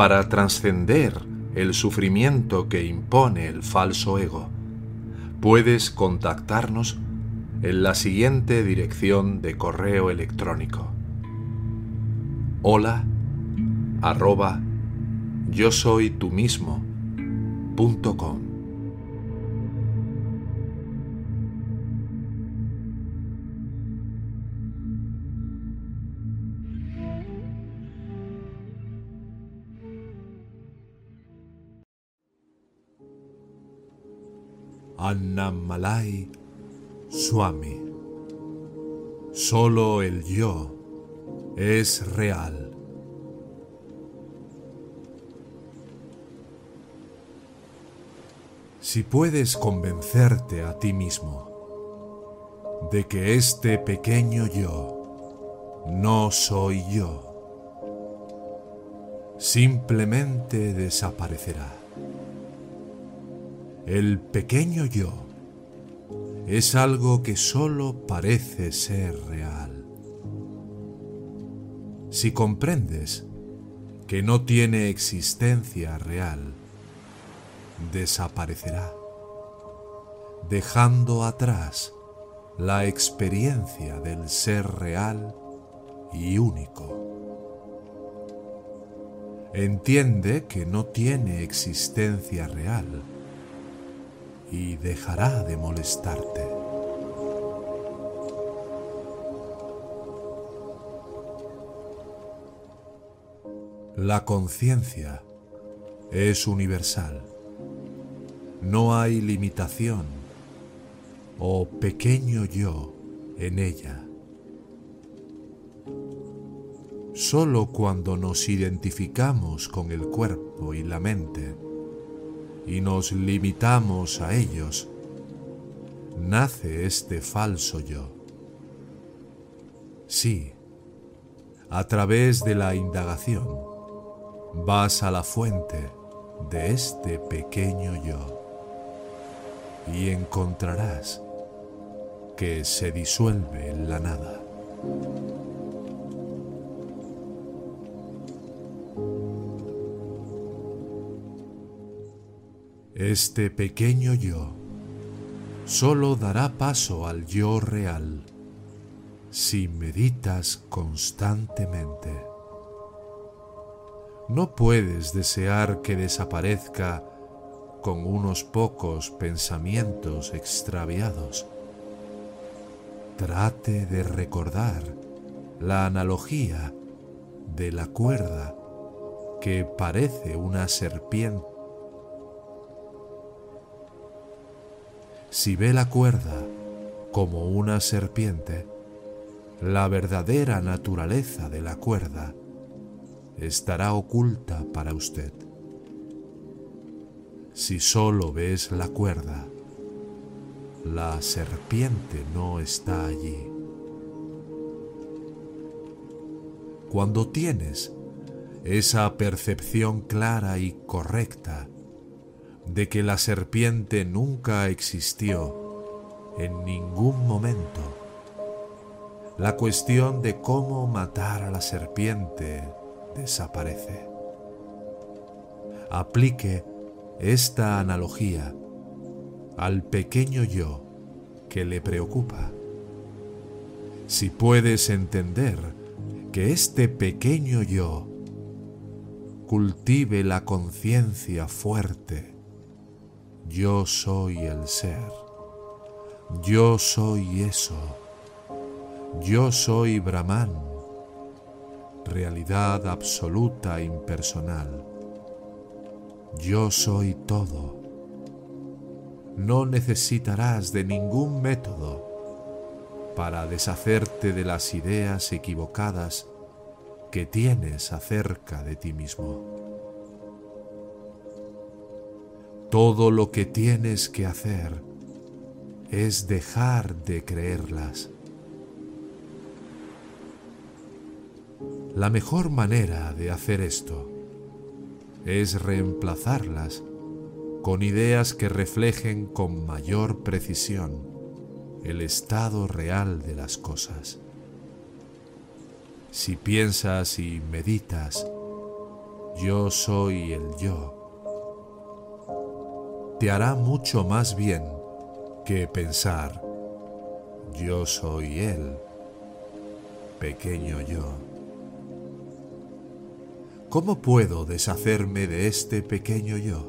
para trascender el sufrimiento que impone el falso ego, puedes contactarnos en la siguiente dirección de correo electrónico. Hola arroba yo soy tú mismo. Annamalai Swami. Solo el yo es real. Si puedes convencerte a ti mismo de que este pequeño yo no soy yo, simplemente desaparecerá. El pequeño yo es algo que solo parece ser real. Si comprendes que no tiene existencia real, desaparecerá, dejando atrás la experiencia del ser real y único. Entiende que no tiene existencia real y dejará de molestarte. La conciencia es universal. No hay limitación o pequeño yo en ella. Solo cuando nos identificamos con el cuerpo y la mente y nos limitamos a ellos, nace este falso yo. Sí, a través de la indagación vas a la fuente de este pequeño yo y encontrarás que se disuelve en la nada. Este pequeño yo solo dará paso al yo real si meditas constantemente. No puedes desear que desaparezca con unos pocos pensamientos extraviados. Trate de recordar la analogía de la cuerda que parece una serpiente. Si ve la cuerda como una serpiente, la verdadera naturaleza de la cuerda estará oculta para usted si solo ves la cuerda. La serpiente no está allí. Cuando tienes esa percepción clara y correcta de que la serpiente nunca existió en ningún momento, la cuestión de cómo matar a la serpiente desaparece. Aplique esta analogía al pequeño yo que le preocupa. Si puedes entender que este pequeño yo cultive la conciencia fuerte, yo soy el ser, yo soy eso, yo soy Brahman, realidad absoluta impersonal yo soy todo. No necesitarás de ningún método para deshacerte de las ideas equivocadas que tienes acerca de ti mismo. Todo lo que tienes que hacer es dejar de creerlas. La mejor manera de hacer esto es reemplazarlas con ideas que reflejen con mayor precisión el estado real de las cosas. Si piensas y meditas, yo soy el yo, te hará mucho más bien que pensar, yo soy él, pequeño yo. ¿Cómo puedo deshacerme de este pequeño yo?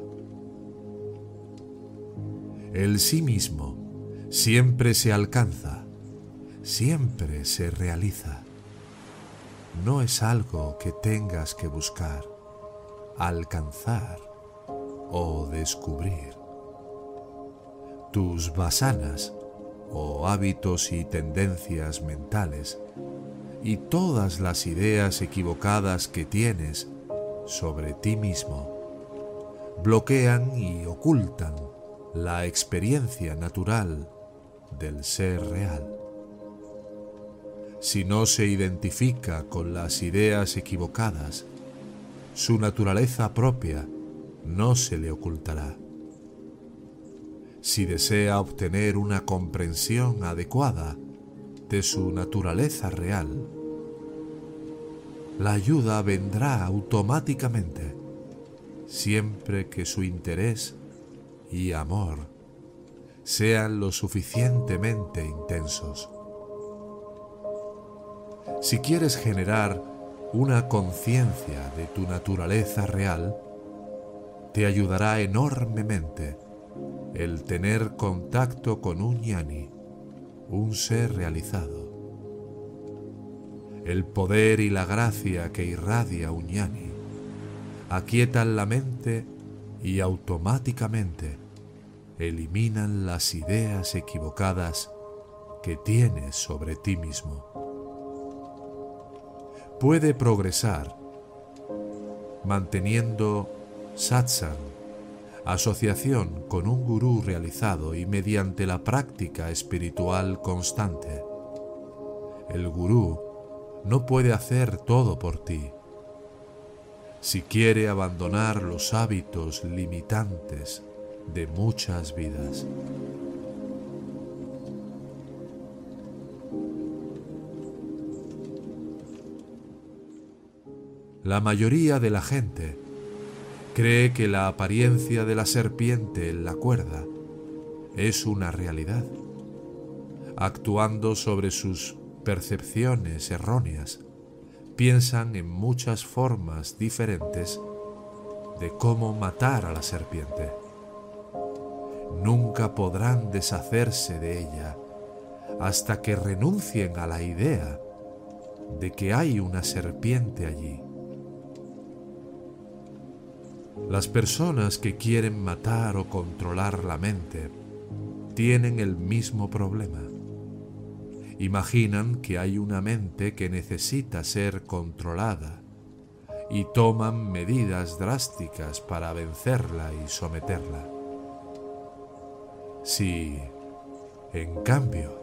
El sí mismo siempre se alcanza, siempre se realiza. No es algo que tengas que buscar, alcanzar o descubrir tus basanas o hábitos y tendencias mentales y todas las ideas equivocadas que tienes sobre ti mismo bloquean y ocultan la experiencia natural del ser real. Si no se identifica con las ideas equivocadas, su naturaleza propia no se le ocultará si desea obtener una comprensión adecuada de su naturaleza real. La ayuda vendrá automáticamente siempre que su interés y amor sean lo suficientemente intensos. Si quieres generar una conciencia de tu naturaleza real, te ayudará enormemente el tener contacto con un yani, un ser realizado. El poder y la gracia que irradia un yani aquietan la mente y automáticamente eliminan las ideas equivocadas que tienes sobre ti mismo. Puede progresar manteniendo satsang asociación con un gurú realizado y mediante la práctica espiritual constante. El gurú no puede hacer todo por ti. Si quiere abandonar los hábitos limitantes de muchas vidas. La mayoría de la gente cree que la apariencia de la serpiente en la cuerda es una realidad, actuando sobre sus percepciones erróneas, piensan en muchas formas diferentes de cómo matar a la serpiente. Nunca podrán deshacerse de ella hasta que renuncien a la idea de que hay una serpiente allí las personas que quieren matar o controlar la mente tienen el mismo problema. Imaginan que hay una mente que necesita ser controlada y toman medidas drásticas para vencerla y someterla. Si, en cambio,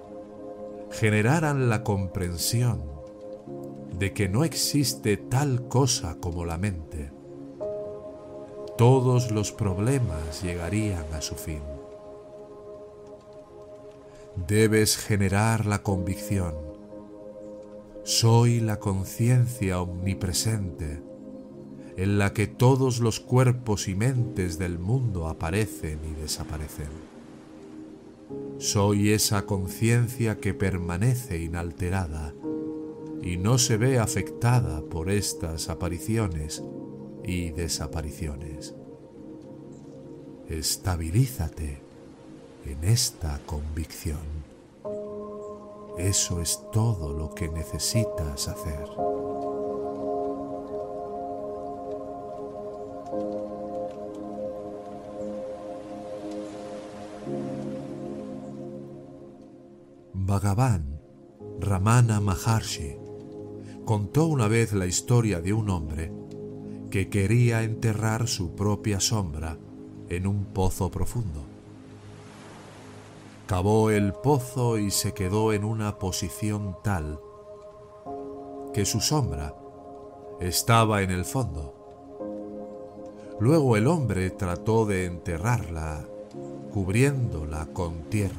generaran la comprensión de que no existe tal cosa como la mente, todos los problemas llegarían a su fin. Debes generar la convicción. Soy la conciencia omnipresente en la que todos los cuerpos y mentes del mundo aparecen y desaparecen. Soy esa conciencia que permanece inalterada y no se ve afectada por estas apariciones y desapariciones. Estabilízate en esta convicción. Eso es todo lo que necesitas hacer. Bhagavan Ramana Maharshi contó una vez la historia de un hombre que quería enterrar su propia sombra en un pozo profundo. Cavó el pozo y se quedó en una posición tal que su sombra estaba en el fondo. Luego el hombre trató de enterrarla, cubriéndola con tierra.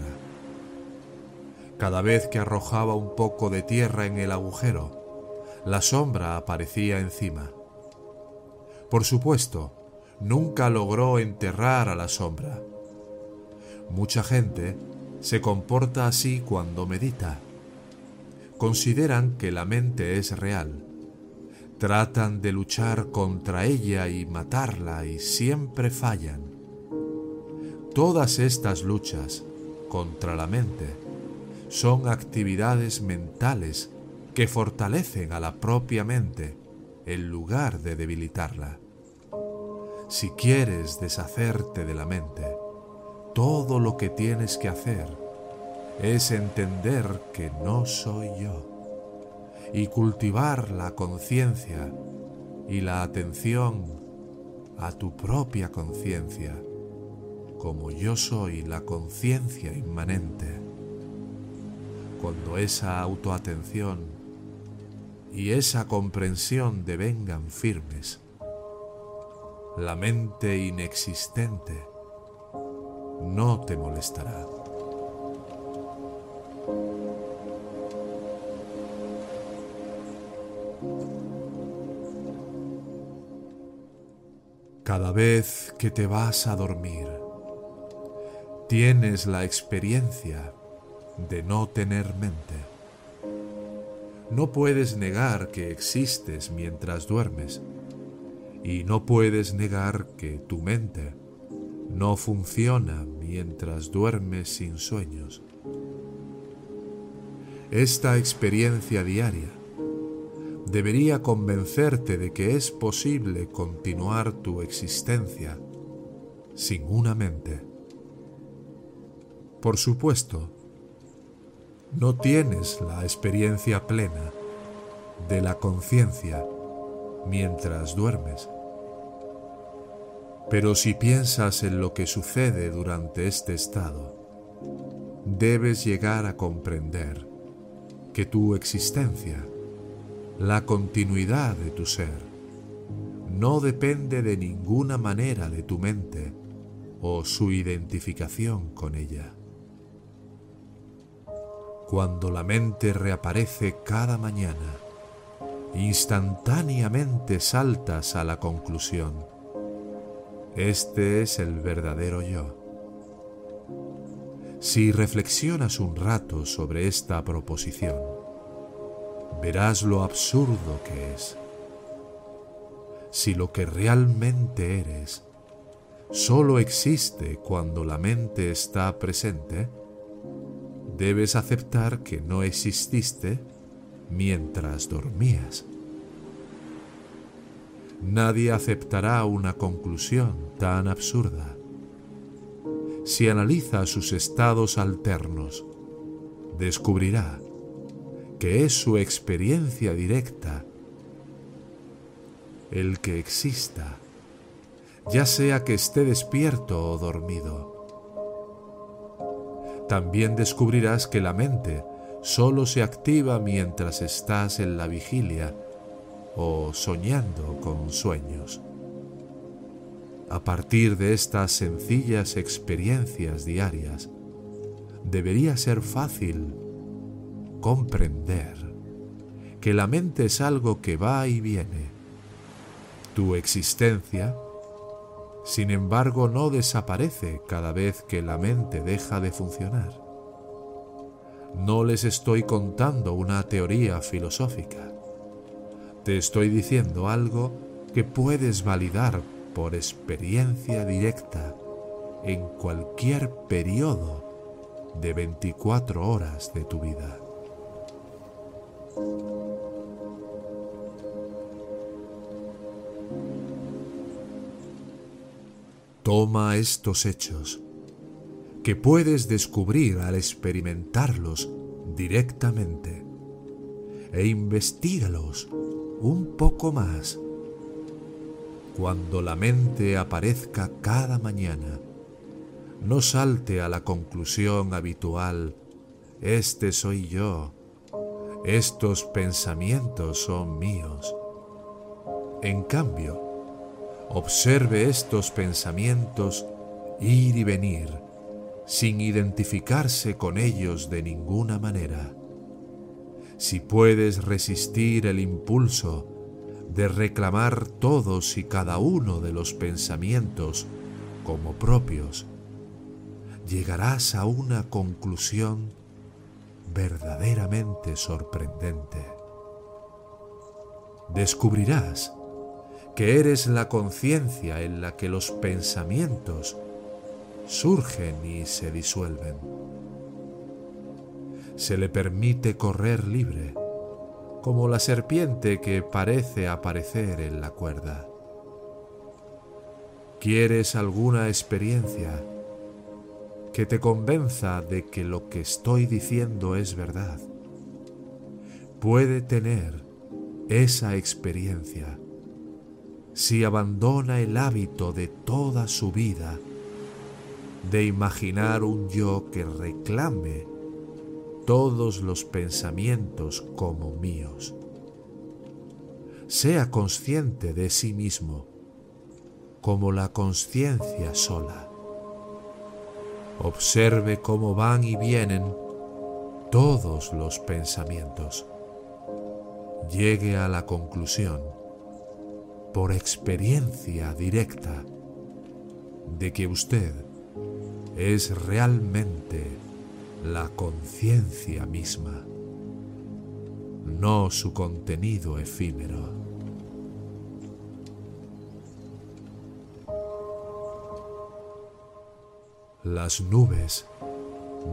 Cada vez que arrojaba un poco de tierra en el agujero, la sombra aparecía encima. Por supuesto, nunca logró enterrar a la sombra. Mucha gente se comporta así cuando medita. Consideran que la mente es real. Tratan de luchar contra ella y matarla y siempre fallan. Todas estas luchas contra la mente son actividades mentales que fortalecen a la propia mente en lugar de debilitarla. Si quieres deshacerte de la mente, todo lo que tienes que hacer es entender que no soy yo y cultivar la conciencia y la atención a tu propia conciencia, como yo soy la conciencia inmanente. Cuando esa autoatención y esa comprensión devengan firmes, la mente inexistente no te molestará. Cada vez que te vas a dormir, tienes la experiencia de no tener mente. No puedes negar que existes mientras duermes y no puedes negar que tu mente no funciona mientras duermes sin sueños. Esta experiencia diaria debería convencerte de que es posible continuar tu existencia sin una mente. Por supuesto, no tienes la experiencia plena de la conciencia mientras duermes. Pero si piensas en lo que sucede durante este estado, debes llegar a comprender que tu existencia, la continuidad de tu ser, no depende de ninguna manera de tu mente o su identificación con ella. Cuando la mente reaparece cada mañana, instantáneamente saltas a la conclusión. Este es el verdadero yo. Si reflexionas un rato sobre esta proposición, verás lo absurdo que es. Si lo que realmente eres solo existe cuando la mente está presente, debes aceptar que no exististe mientras dormías. Nadie aceptará una conclusión tan absurda. Si analiza sus estados alternos, descubrirá que es su experiencia directa el que exista, ya sea que esté despierto o dormido también descubrirás que la mente solo se activa mientras estás en la vigilia o soñando con sueños. A partir de estas sencillas experiencias diarias, debería ser fácil comprender que la mente es algo que va y viene. Tu existencia sin embargo, no desaparece cada vez que la mente deja de funcionar. No les estoy contando una teoría filosófica. Te estoy diciendo algo que puedes validar por experiencia directa en cualquier periodo de 24 horas de tu vida. Toma estos hechos, que puedes descubrir al experimentarlos directamente, e investigalos un poco más. Cuando la mente aparezca cada mañana, no salte a la conclusión habitual, este soy yo, estos pensamientos son míos. En cambio, observe estos pensamientos ir y venir sin identificarse con ellos de ninguna manera. Si puedes resistir el impulso de reclamar todos y cada uno de los pensamientos como propios, llegarás a una conclusión verdaderamente sorprendente. Descubrirás que eres la conciencia en la que los pensamientos surgen y se disuelven. Se le permite correr libre, como la serpiente que parece aparecer en la cuerda. ¿Quieres alguna experiencia que te convenza de que lo que estoy diciendo es verdad? Puede tener esa experiencia si abandona el hábito de toda su vida de imaginar un yo que reclame todos los pensamientos como míos. Sea consciente de sí mismo como la conciencia sola. Observe cómo van y vienen todos los pensamientos. Llegue a la conclusión, por experiencia directa, de que usted es realmente la conciencia misma, no su contenido efímero. Las nubes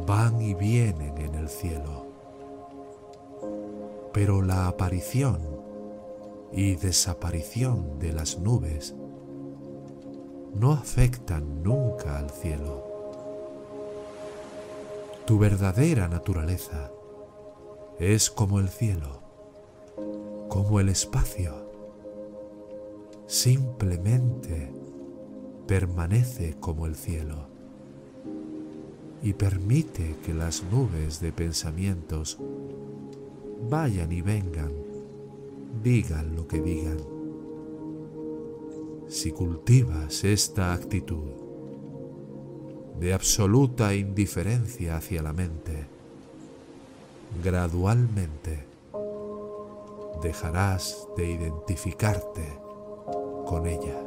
van y vienen en el cielo, pero la aparición y desaparición de las nubes no afectan nunca al cielo. Tu verdadera naturaleza es como el cielo, como el espacio. Simplemente permanece como el cielo y permite que las nubes de pensamientos vayan y vengan, digan lo que digan. Si cultivas esta actitud, de absoluta indiferencia hacia la mente, gradualmente dejarás de identificarte con ella.